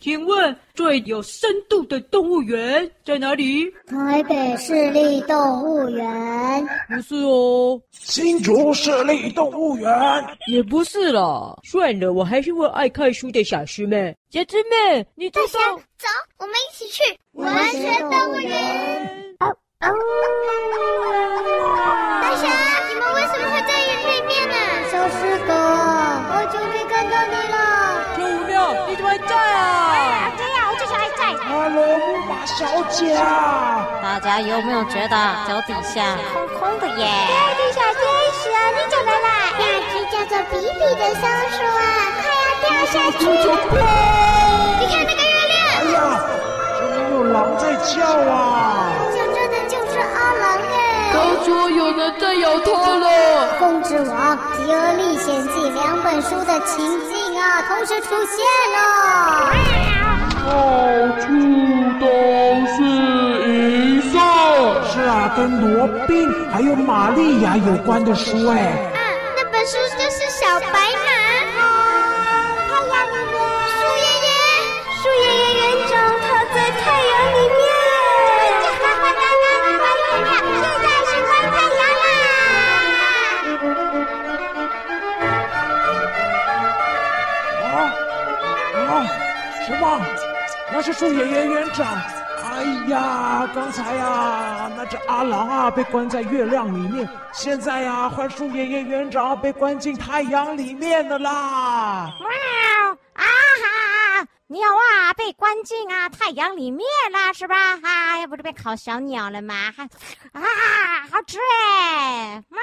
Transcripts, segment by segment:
请问最有深度的动物园在哪里？台北市立动物园。不是哦。新竹市立动物园。也不是啦。算了，我还是问爱看书的小师妹。小师妹，你坐上。走，我们一起去文学动物园。哦哦。大侠，你们为什么会在里面呢？小师哥，啊？哎，对呀，我就是爱在。哈喽，木马小姐啊！大家有没有觉得脚底下空空的耶？对，对，小天使啊，你怎么了？那只叫做比比的松鼠啊，快要掉下去了！你看那个月亮。哎呀，怎么有狼在叫啊？刚说有人在咬他了。《公之王》《极恶历险记》两本书的情境啊，同时出现了。到处都是银色。是啊，跟罗宾还有玛利亚有关的书哎。那是树爷爷园长。哎呀，刚才呀，那只阿郎啊被关在月亮里面，现在呀换树爷爷园长被关进太阳里面的啦！喵啊哈，鸟啊被关进啊太阳里面了是吧？啊，要不这边烤小鸟了吗？啊，好吃哎！喵。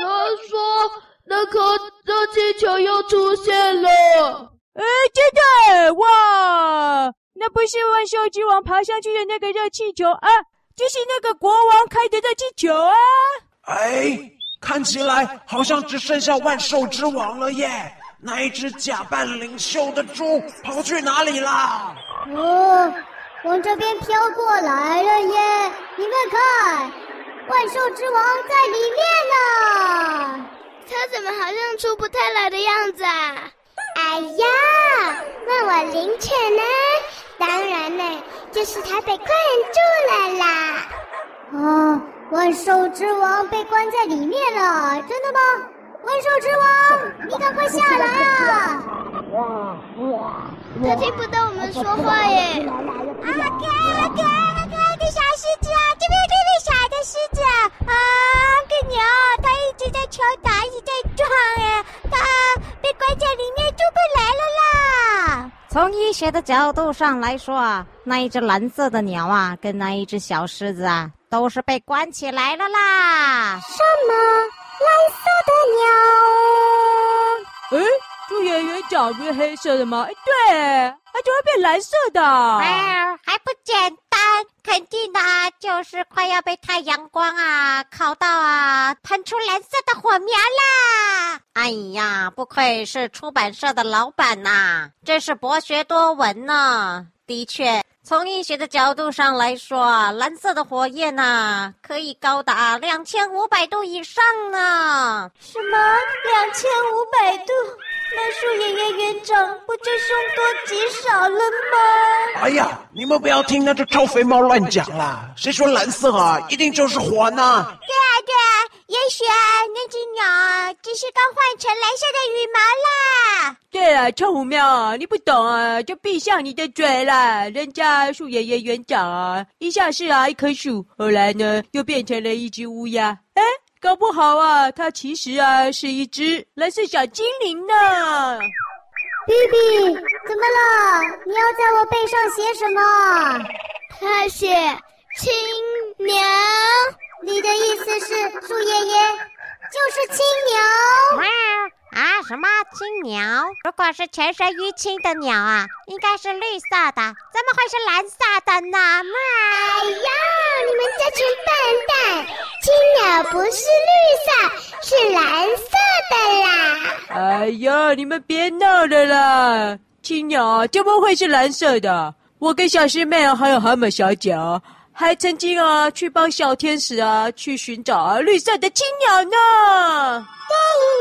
他说那颗热气球又出现了。哎，真的哇！那不是万兽之王爬上去的那个热气球啊，就是那个国王开的热气球啊！哎，看起来好像只剩下万兽之王了耶！那一只假扮领袖的猪跑去哪里啦？哦，往这边飘过来了耶！你们看，万兽之王在里面呢。他怎么好像出不太来的样子啊？哎呀，问我灵犬呢？当然呢，就是他被困住了啦。哦，万兽之王被关在里面了，真的吗？万兽之王，你赶快下来啊！他听不到我们说话耶。啊，可爱了，可爱了，可爱的小狮子啊！这边这边小的狮子啊，啊，个牛，它一直在敲打，一直在撞哎，它被关在里面出不来了啦。从医学的角度上来说啊，那一只蓝色的鸟啊，跟那一只小狮子啊，都是被关起来了啦。什么？蓝色的鸟？哎，朱圆圆脚不是黑色的吗？哎，对，它怎么会变蓝色的？哎，还不简单，肯定的啊，就是快要被太阳光啊烤到啊，喷出蓝色的火苗啦！哎呀，不愧是出版社的老板呐，真是博学多闻呢。的确。从医学的角度上来说，蓝色的火焰呐、啊，可以高达两千五百度以上呢。什么？两千五百度？那树爷爷园长不就凶多吉少了吗？哎呀，你们不要听那只臭肥猫乱讲啦！谁说蓝色啊，一定就是火呢？对啊，对啊，也许啊，那只鸟啊，只是刚换成蓝色的羽毛啦。臭虎喵，你不懂啊，就闭上你的嘴啦！人家树爷爷园长啊，一下是啊一棵树，后来呢又变成了一只乌鸦。哎，搞不好啊，它其实啊是一只蓝色小精灵呢。比比，怎么了？你要在我背上写什么？他写青鸟。你的意思是树爷爷就是青鸟？啊，什么青鸟？如果是全身淤青的鸟啊，应该是绿色的，怎么会是蓝色的呢？哎呀，你们这群笨蛋！青鸟不是绿色，是蓝色的啦！哎呀，你们别闹了啦！青鸟怎么会是蓝色的？我跟小师妹啊，还有蛤蟆小姐啊，还曾经啊去帮小天使啊去寻找啊绿色的青鸟呢。对呀。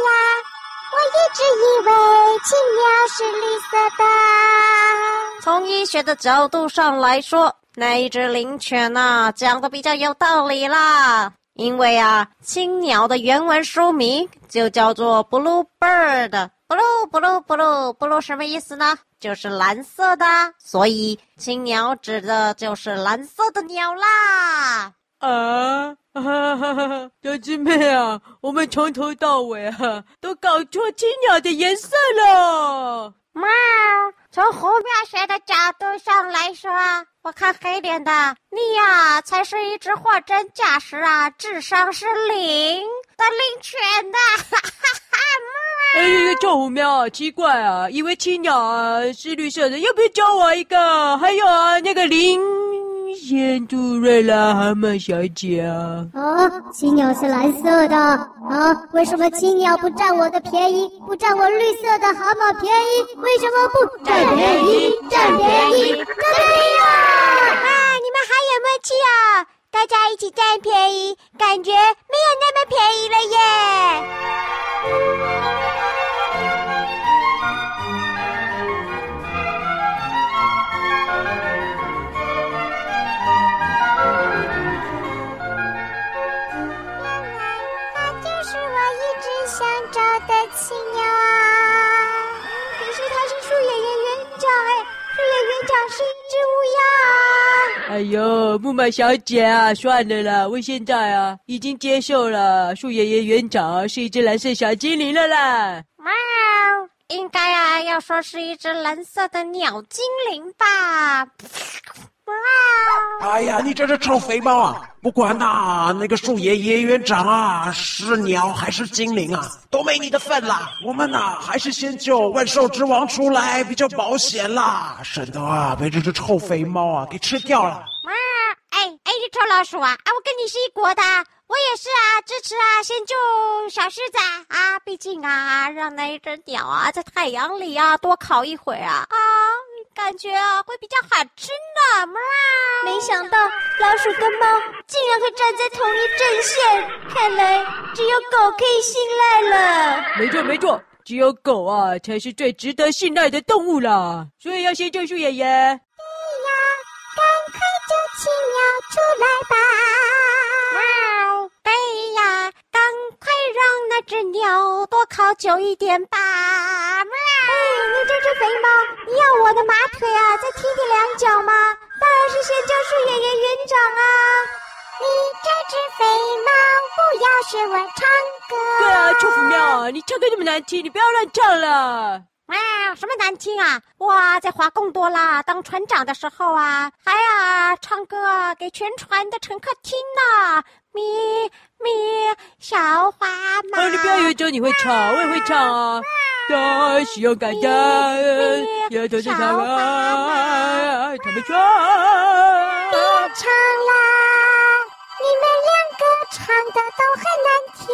我一直以为青鸟是绿色的。从医学的角度上来说，那一只灵犬呐、啊，讲的比较有道理啦。因为啊，青鸟的原文书名就叫做 Blue Bird。Blue Blue Blue Blue 什么意思呢？就是蓝色的，所以青鸟指的就是蓝色的鸟啦。啊，哈哈哈！小狮妹啊，我们从头到尾啊都搞错青鸟的颜色了。猫，从虎庙学的角度上来说，我看黑脸的你呀，才是一只货真价实啊，智商是零的灵犬的。哈哈哈！哎呀，臭虎喵，奇怪啊，以为青鸟啊是绿色的，要不要教我一个？还有啊，那个林仙杜瑞拉蛤蟆小姐啊。啊，青鸟是蓝色的啊？为什么青鸟不占我的便宜，不占我绿色的蛤蟆便宜？为什么不占便宜？占便宜？占便宜啊！啊，你们还有默契啊？大家一起占便宜，感觉没有那么便宜了耶。哎树野园长是一只乌鸦。哎呦，木马小姐啊，算了啦，我现在啊已经接受了树爷爷园长是一只蓝色小精灵了啦。喵，应该啊要说是一只蓝色的鸟精灵吧。哎呀，你这是臭肥猫啊！不管呐、那个树爷爷园长啊，是鸟还是精灵啊，都没你的份啦。我们呐、还是先救万兽之王出来比较保险啦，省得啊被这只臭肥猫啊给吃掉了。哇，哎哎，你臭老鼠啊！啊，我跟你是一国的，我也是啊，支持啊，先救小狮子啊！毕竟啊，让那一只鸟啊在太阳里啊多烤一会啊啊！感觉啊，会比较好吃呢。喵！没想到老鼠跟猫竟然会站在同一阵线，看来只有狗可以信赖了。没错没错，只有狗啊才是最值得信赖的动物啦。所以要先救树爷爷。哎呀，赶快救青鸟出来吧！喵！哎呀，赶快让那只鸟多烤久一点吧！喵！这只肥猫，你要我的马腿啊，再踢你两脚吗？当然是先救树爷爷园长啊！你这只肥猫，不要学我唱歌。对啊，臭虎喵，你唱歌那么难听，你不要乱唱了。啊，什么难听啊？哇，在华贡多啦当船长的时候啊，还啊唱歌给全船的乘客听呢。咪咪小花猫。啊，你不要以为只有你会唱，我也会唱啊。大喜勇敢的，摇头的小花，他们唱。别唱啦，你们两个唱的都很难听，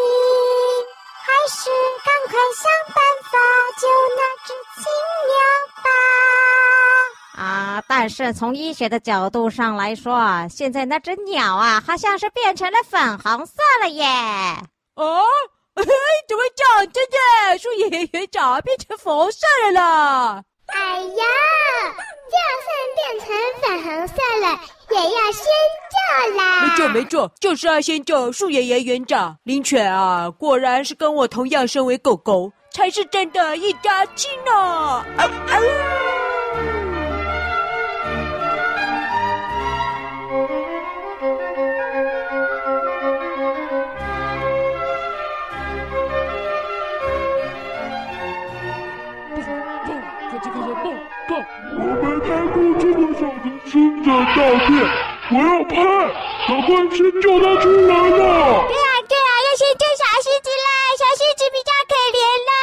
还是赶快想办法救那只青鸟吧。啊，但是从医学的角度上来说，现在那只鸟啊，好像是变成了粉红色了耶。哦。哎，怎么讲？真的，树爷爷园长变成粉红色了啦！哎呀，就算变成粉红色了，也要先救啦！没错没错，就是要先救树爷爷园长。灵犬啊，果然是跟我同样身为狗狗，才是真的一家亲呢！啊啊正在大便，我要拍，赶快先救他出来了！对啊，对啊，要先救小狮子啦，小狮子比较可怜啦。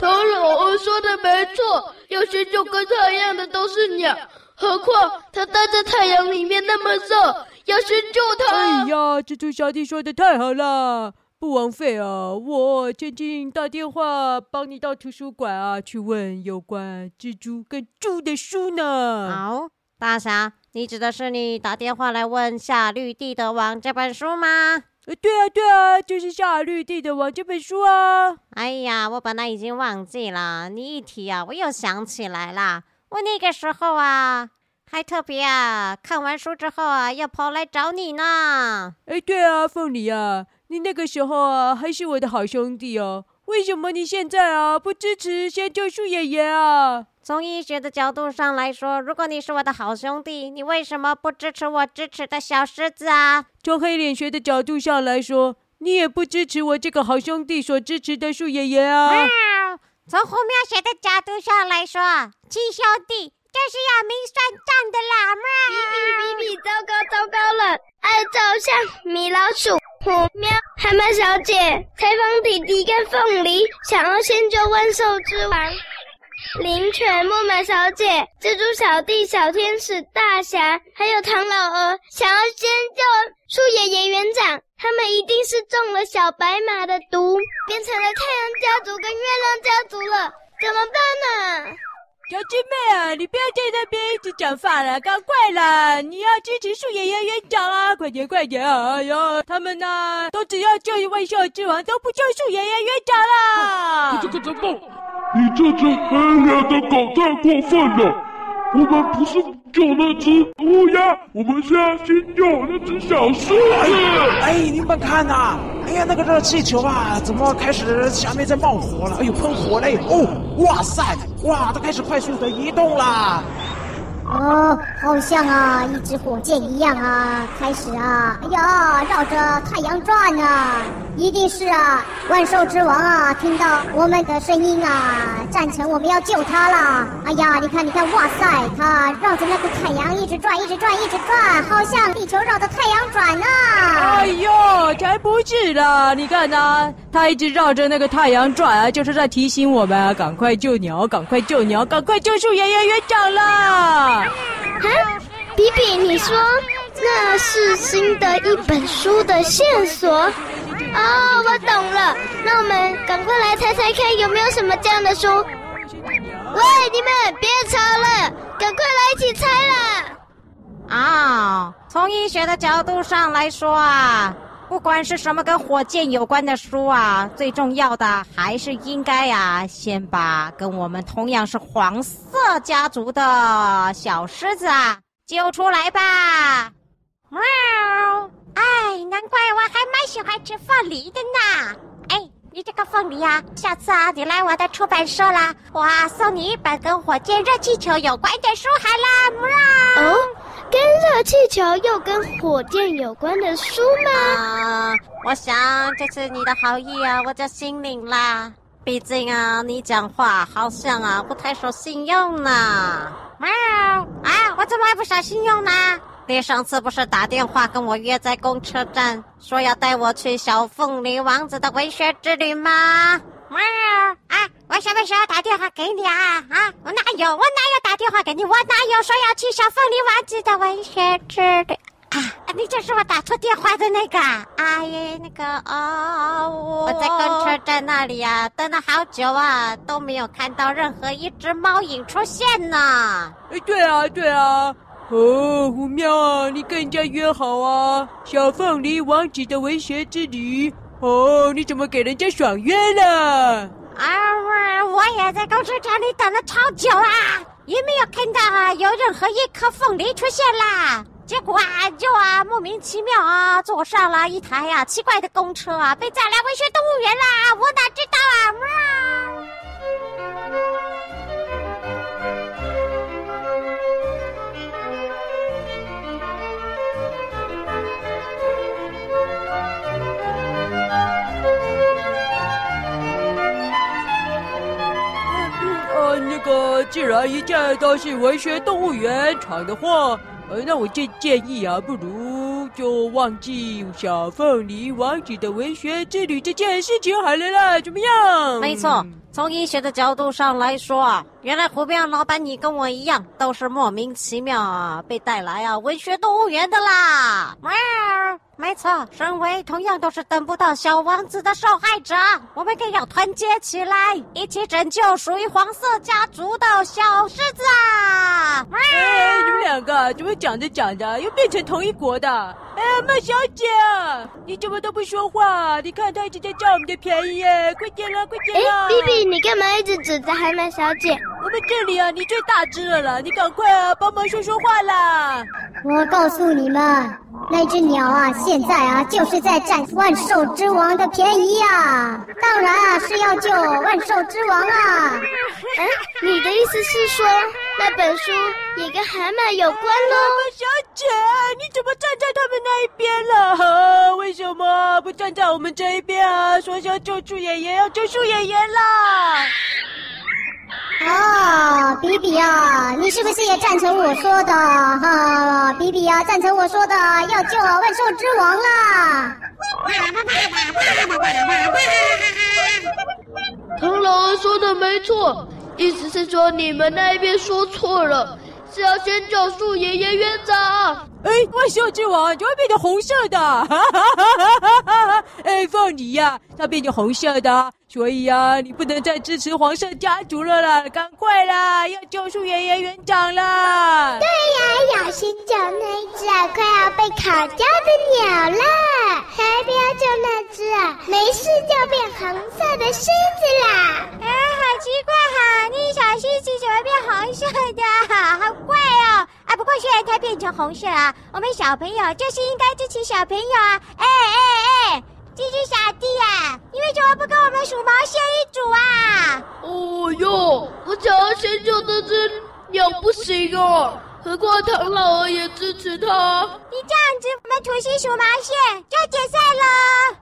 唐老二说的没错，要先救跟他一样的都是鸟，何况他待在太阳里面那么热，要先救他。哎呀，蜘蛛小弟说的太好了。不枉费啊！我最近打电话帮你到图书馆啊，去问有关蜘蛛跟猪的书呢。好，大侠，你指的是你打电话来问《夏绿蒂的王》这本书吗？呃，对啊，对啊，就是《夏绿蒂的王》这本书啊。哎呀，我本来已经忘记了，你一提啊，我又想起来了。我那个时候啊，还特别啊，看完书之后啊，要跑来找你呢。哎，对啊，凤梨啊，你那个时候啊，还是我的好兄弟哦。为什么你现在啊，不支持先救树爷爷啊？从医学的角度上来说，如果你是我的好兄弟，你为什么不支持我支持的小狮子啊？从黑脸学的角度上来说，你也不支持我这个好兄弟所支持的树爷爷啊。嗯，从红苗学的角度上来说，亲兄弟就是要明算账的啦。比比比比，糟糕糟糕了！爱照相，米老鼠、虎喵、海马小姐、采访弟弟跟凤梨，想要先救万兽之王。灵犬、木马小姐、蜘蛛小弟、小天使、大侠，还有唐老鹅，想要先救树爷爷园长。他们一定是中了小白马的毒，变成了太阳家族跟月亮家族了。怎么办呢？小鸡妹啊，你不要在那边一直讲话了，赶快啦！你要支持树爷爷园长啊，快点快点啊！哎呀，他们呢、都只要救万兽之王，都不救树爷爷园长啦！这个怎么？你这只黑脸的狗太过分了！我们不是救那只乌鸦，我们是要先救那只小狮子。哎，哎，你们看呐、啊！哎呀，那个热气球啊，怎么开始下面在冒火了？哎呦，喷火嘞！哦，哇塞，哇，它开始快速的移动啦。哦，好像啊，一只火箭一样啊，开始啊，哎呀，绕着太阳转啊，一定是啊，万兽之王啊，听到我们的声音啊，赞成我们要救他啦。哎呀，你看，你看，哇塞，他绕着那个太阳一直转，一直转，一直转，好像地球绕着太阳转呢。哎呦，才不是啦！你看呐、啊，他一直绕着那个太阳转啊，就是在提醒我们啊，赶快救鸟，赶快救鸟，赶快救树圆圆园长啦！啊，比比，你说那是新的一本书的线索？哦，我懂了，那我们赶快来猜猜看，有没有什么这样的书？喂，你们别吵了，赶快来一起猜啦！啊、哦，从医学的角度上来说啊，不管是什么跟火箭有关的书啊，最重要的还是应该啊，先把跟我们同样是黄色家族的小狮子啊救出来吧。喵！哎，难怪我还蛮喜欢吃凤梨的呢。哎，你这个凤梨啊，下次啊，你来我的出版社啦，我送你一本跟火箭热气球有关的书好啦。喵！哦。跟热气球又跟火箭有关的书吗？啊、呃，我想这次你的好意啊，我就心领啦。毕竟啊，你讲话好像啊不太守信用呢。喵！啊，我怎么还不守信用呢？你上次不是打电话跟我约在公车站，说要带我去小凤梨王子的文学之旅吗？喵！啊，我什么时候打电话给你啊？啊，我哪有？我哪有打电话给你？我哪有说要去小凤梨王子的文学之旅？啊，你就是我打错电话的那个。哎呀，那个哦，我，我在公车站那里啊，等了好久啊，都没有看到任何一只猫影出现呢。哎，对啊，对啊。哦，虎喵啊，你跟人家约好啊，小凤梨王子的文学之旅。哦，你怎么给人家爽约了？啊，我也在公车站里等了超久啊，也没有看到啊有任何一颗凤梨出现啦。结果啊，就啊莫名其妙啊坐上了一台啊奇怪的公车啊，被载来文学动物园啦。我哪知道啊？那个，既然一切都是文学动物园闯的祸，呃，那我建建议啊，不如就忘记小凤梨王子的文学之旅这件事情好了啦，怎么样？没错，从医学的角度上来说啊，原来虎喵老板你跟我一样，都是莫名其妙啊被带来啊文学动物园的啦。喵，没错，身为同样都是等不到小王子的受害者，我们更要团结起来，一起拯救属于黄色家族的小狮子啊！哎，你们两个怎么讲着讲着又变成同一国的？哎呀，麦小姐啊，你怎么都不说话？你看他一直在占我们的便宜耶！快点啦，快点了！哎，比比，你干嘛一直指责海麦小姐？我们这里啊，你最大只了啦！你赶快啊，帮忙说说话啦！我告诉你们，那只鸟啊，现在啊，就是在占万兽之王的便宜啊！当然啊，是要救万兽之王啊！嗯，你的意思是说，那本书也跟海马有关喽？小姐，你怎么站在他们那一边了？啊，为什么不站在我们这一边啊？说要救树爷爷，要救树爷爷啦！哦，比比啊，你是不是也赞成我说的？哈，比比啊，赞成我说的，要救万兽之王啦！唐老说的没错，意思是说你们那边说错了，是要先救树爷爷院长。哎，万兽之王就会变成红色的，哈哈哈哈哈哈！哎，凤梨呀，它变成红色的，所以呀，你不能再支持黄色家族了啦，赶快啦，要救出爷爷园长啦！对呀，小心救那只啊快要被烤焦的鸟啦，还不要救那只啊没事就变红色的狮子啦！哎，好奇怪哈，那小狮子怎么变红色的？好怪哦！啊，不过现在它变成红色啊。我们小朋友就是应该支持小朋友啊！哎哎哎，这只小弟啊，你为什么不跟我们数毛线一组啊？哦哟，我想要先救这只鸟不行哦。何况唐老二也支持他。你这样子，我们土星数毛线就解散了。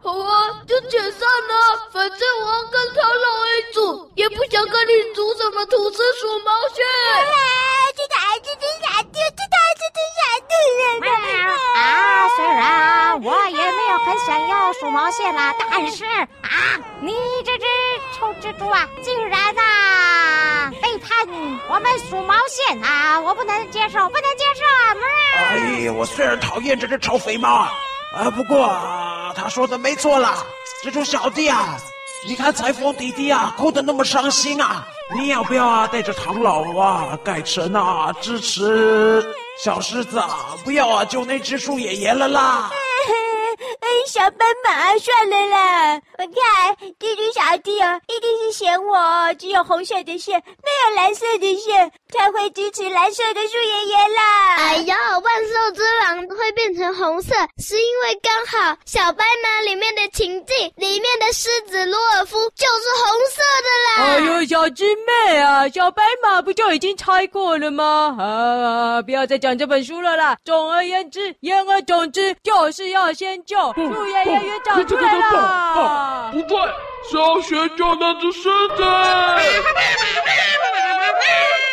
好啊，就解散了。反正我要跟唐老二一组，也不想跟你组什么土星数毛线。要鼠毛线啦，但是啊，你这只臭蜘蛛啊，竟然啊背叛我们鼠毛线啊！我不能接受，不能接受啊！哎，我虽然讨厌这只臭肥猫，啊，不过他说的没错啦，蜘蛛小弟啊，你看裁缝弟弟啊，哭得那么伤心啊，你要不要啊，带着唐老啊，改成啊支持小狮子啊，不要啊就那只树爷爷了啦。小斑马，算了啦！我看弟弟小弟哦，一定是嫌我只有红色的线，没有蓝色的线，才会支持蓝色的树爷爷啦。哎呀，色，是因为刚好小白马里面的情境里面的狮子罗尔夫就是红色的啦。哎呦，小师妹啊，小白马不就已经猜过了吗？啊，不要再讲这本书了啦。总而言之，言而总之，就是要先救。树爷爷园长出来了！不对，是要先救那只狮子。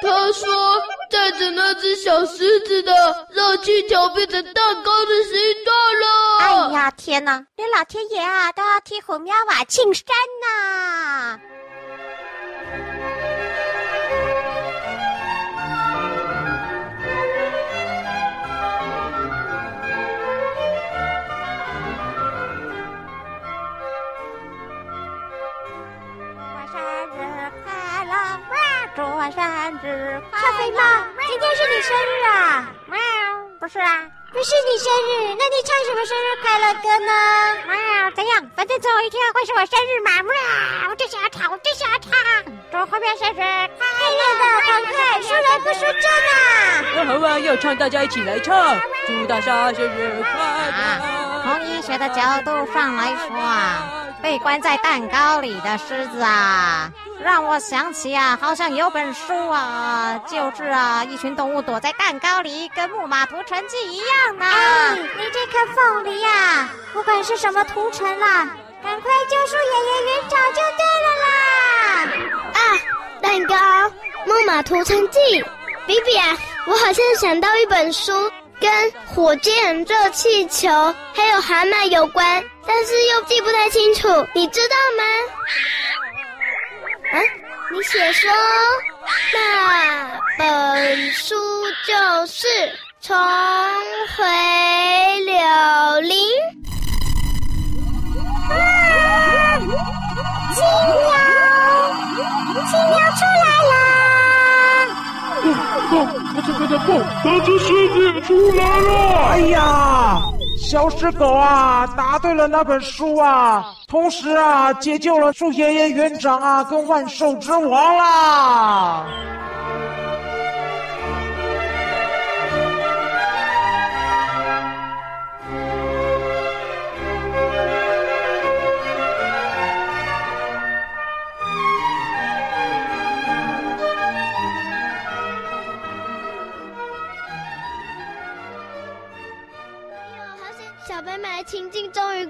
他说，带着那只小狮子的热气球变成蛋糕的形状了。哎呀，天哪！连老天爷啊都要替虎喵娃庆生呐！小肥猫，今天是你生日啊？喵，不是啊，不是你生日，那你唱什么生日快乐歌呢？喵，怎样？反正总有一天会是我生日嘛！喵，我就想要唱，我就想要唱。祝后面生日快乐的快快，说人不说真啊！那好啊，要唱大家一起来唱，祝大家生日快乐！从医学的角度上来说啊，被关在蛋糕里的狮子啊。让我想起啊，好像有本书啊，就是啊，一群动物躲在蛋糕里，跟《木马屠城记》一样呢。哎，你这颗凤梨呀，不管是什么屠城啦，赶快救树爷爷园长就对了啦。啊，蛋糕，《木马屠城记》，比比啊，我好像想到一本书，跟火箭、热气球还有蛤蟆有关，但是又记不太清楚，你知道吗？啊，你写说那本书就是重回柳林。啊！青鸟，青鸟出来啦！不不，快点快点不，大只狮子出来了！哎呀！小石狗啊，答对了那本书啊，同时啊，解救了树爷爷园长啊，跟万兽之王啦。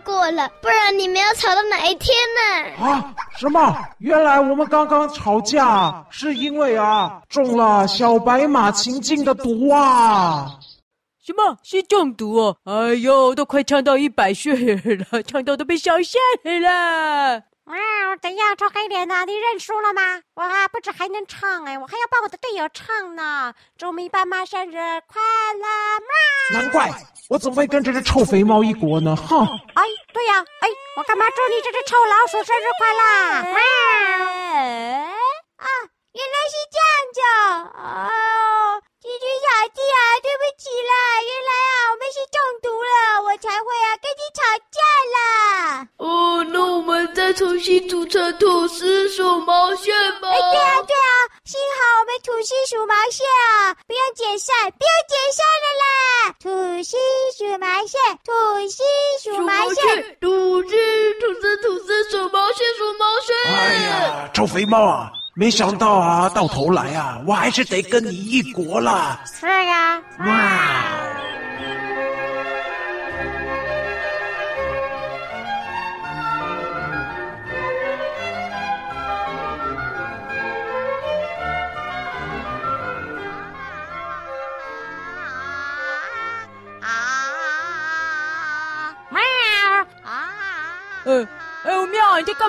过了，不然你们要吵到哪一天呢？啊？什么？原来我们刚刚吵架是因为啊中了小白马情境的毒啊！什么是中毒哦？哎呦，都快唱到一百岁了，唱到都被烧下来了。哇，怎样，臭黑脸呐？你认输了吗？哇，不止还能唱哎，我还要帮我的队友唱呢。祝米爸妈生日快乐！喵。难怪我怎么会跟这只臭肥猫一国呢？哼！哎，对呀，哎，我干嘛祝你这只臭老鼠生日快乐？啊，原来是这样子哦。弟弟小弟啊，对不起啦，原来啊我们是中毒了，我才会啊啦。哦，那我们再重新组成吐司鼠毛线吧。哎，对啊对啊，幸好我们吐司鼠毛线啊，不用解散，不用解散了啦。吐司鼠毛线，吐司鼠毛线，吐司吐司吐司鼠毛线鼠毛线。哎呀，臭肥猫啊！没想到啊，到头来啊，我还是得跟你一国了。是呀，哇！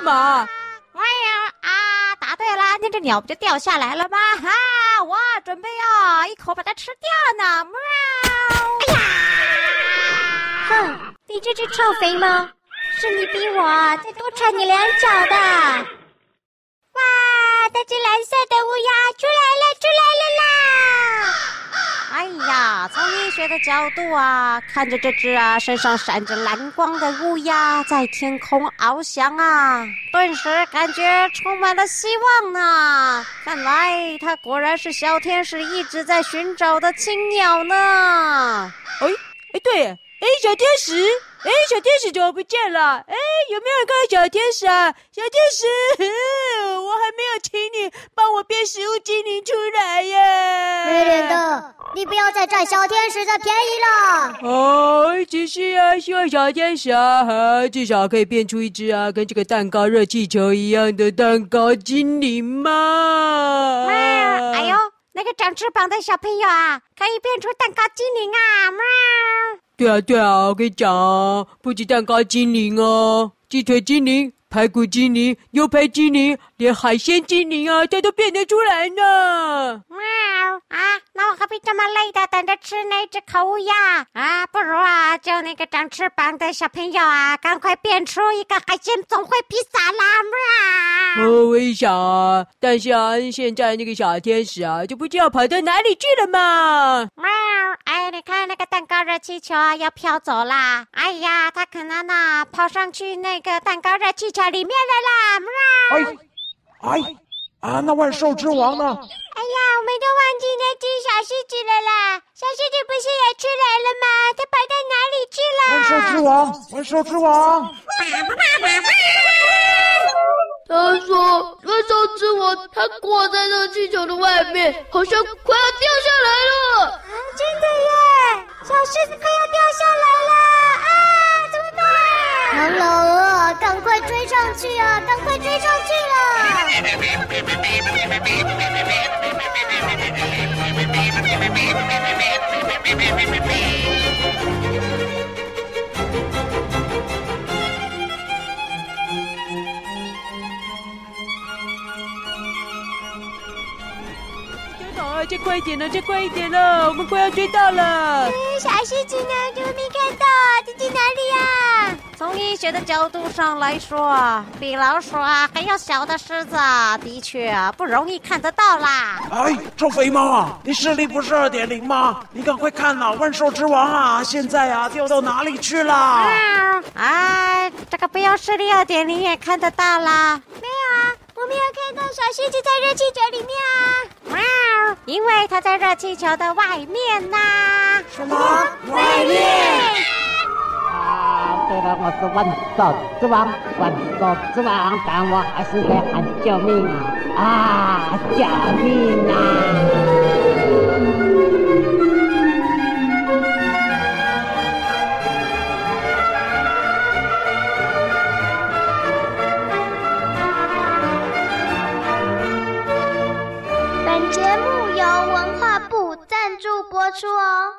喵，你在干嘛？那只鸟不就掉下来了吗？哈，我准备要一口把它吃掉呢！喵！哎呀！哼，你这只臭肥猫，是你逼我再多踹你两脚的！学的角度啊，看着这只啊身上闪着蓝光的乌鸦在天空翱翔啊，顿时感觉充满了希望呢。看来它果然是小天使一直在寻找的青鸟呢。哎哎，对，哎，小天使。哎，小天使怎么不见了？哎，有没有人看到小天使啊？小天使，我还没有请你帮我变食物精灵出来耶！没脸的，你不要再占小天使的便宜了。哦，只是啊，希望小天使啊，啊，至少可以变出一只啊，跟这个蛋糕热气球一样的蛋糕精灵嘛。喵！哎呦，那个长翅膀的小朋友啊，可以变出蛋糕精灵啊！喵！对啊，对啊，我跟你讲，不止蛋糕精灵哦，鸡腿精灵、排骨精灵、牛排精灵，连海鲜精灵啊，它都变得出来呢。喵啊，那我何必这么累的等着吃那只烤乌鸦啊？不如啊，叫那个长翅膀的小朋友啊，赶快变出一个海鲜总会披萨啦！喵。哦，我也想啊，但是啊，现在那个小天使啊，就不知道跑到哪里去了嘛。喵。哎，你看那个蛋糕热气球啊，要飘走啦！哎呀，它可能呢跑上去那个蛋糕热气球里面了啦！喵！哎，哎，啊，那万兽之王呢？哎呀，我们都忘记那只小狮子了啦！小狮子不是也出来了吗？它跑到哪里去了？万兽之王，万兽之王！他说：“万兽之王，他挂在热气球的外面，好像快要掉下来了。”啊，真的耶！小狮子快要掉下来了？唐老鹅，赶快追上去啊！赶快追上去了！啊，再快一点了，再快一点了，我们快要追到了。嗯，小狮子呢？怎么没看到？这在哪里呀？从医学的角度上来说，比老鼠啊还要小的狮子啊，的确啊不容易看得到啦。哎，臭肥猫啊，你视力不是二点零吗？你赶快看呐，万兽之王啊，现在啊掉到哪里去了？啊，哎，这个不要视力二点零也看得到啦。没有啊，我没有看到小狮子在热气球里面啊。喵，因为它在热气球的外面呐。什么？外面？啊，对了，我是万兽之王，万兽之王，但我还是得喊救命啊！啊，救命啊！关注哦。